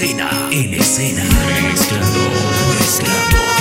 escena, en escena, mezclando, mezclando,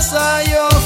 sayo